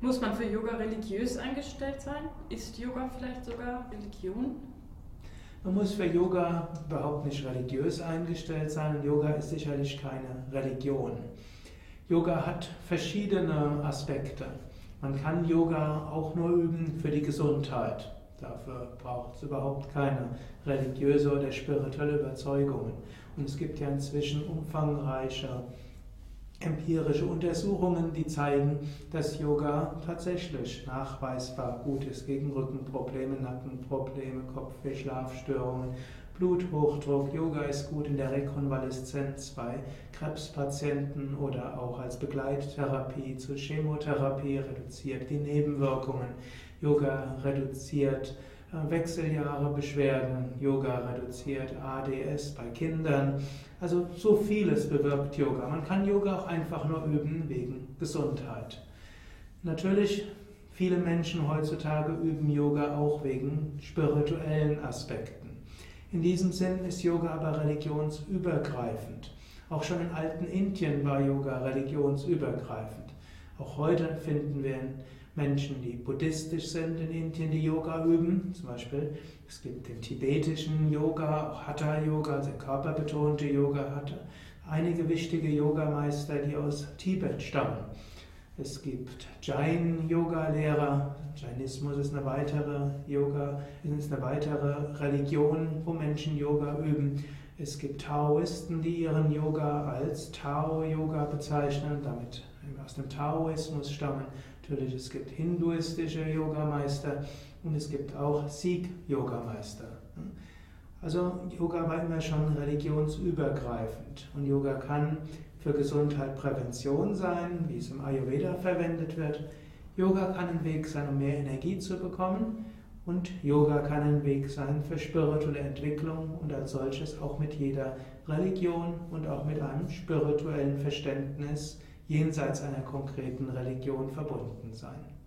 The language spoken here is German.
Muss man für Yoga religiös eingestellt sein? Ist Yoga vielleicht sogar Religion? Man muss für Yoga überhaupt nicht religiös eingestellt sein und Yoga ist sicherlich keine Religion. Yoga hat verschiedene Aspekte. Man kann Yoga auch nur üben für die Gesundheit. Dafür braucht es überhaupt keine religiöse oder spirituelle Überzeugungen. Und es gibt ja inzwischen umfangreiche empirische Untersuchungen, die zeigen, dass Yoga tatsächlich nachweisbar gut ist gegen Rückenprobleme, Nackenprobleme, Kopfweh, Schlafstörungen, Bluthochdruck. Yoga ist gut in der Rekonvaleszenz bei Krebspatienten oder auch als Begleittherapie zur Chemotherapie, reduziert die Nebenwirkungen. Yoga reduziert äh, Wechseljahre, Beschwerden, Yoga reduziert ADS bei Kindern. Also so vieles bewirkt Yoga. Man kann Yoga auch einfach nur üben wegen Gesundheit. Natürlich, viele Menschen heutzutage üben Yoga auch wegen spirituellen Aspekten. In diesem Sinn ist Yoga aber religionsübergreifend. Auch schon in alten Indien war Yoga religionsübergreifend. Auch heute finden wir Menschen, die buddhistisch sind in Indien, die Yoga üben. Zum Beispiel, es gibt den tibetischen Yoga, auch Hatha-Yoga, also körperbetonte Yoga, hat einige wichtige Yogameister, die aus Tibet stammen. Es gibt Jain-Yoga-Lehrer. Jainismus ist eine weitere Yoga, ist eine weitere Religion, wo Menschen Yoga üben. Es gibt Taoisten, die ihren Yoga als Tao-Yoga bezeichnen, damit aus dem Taoismus stammen. Natürlich, es gibt hinduistische Yogameister und es gibt auch Sikh-Yogameister. Also Yoga war immer schon religionsübergreifend und Yoga kann für Gesundheit Prävention sein, wie es im Ayurveda verwendet wird. Yoga kann ein Weg sein, um mehr Energie zu bekommen und Yoga kann ein Weg sein für spirituelle Entwicklung und als solches auch mit jeder Religion und auch mit einem spirituellen Verständnis jenseits einer konkreten Religion verbunden sein.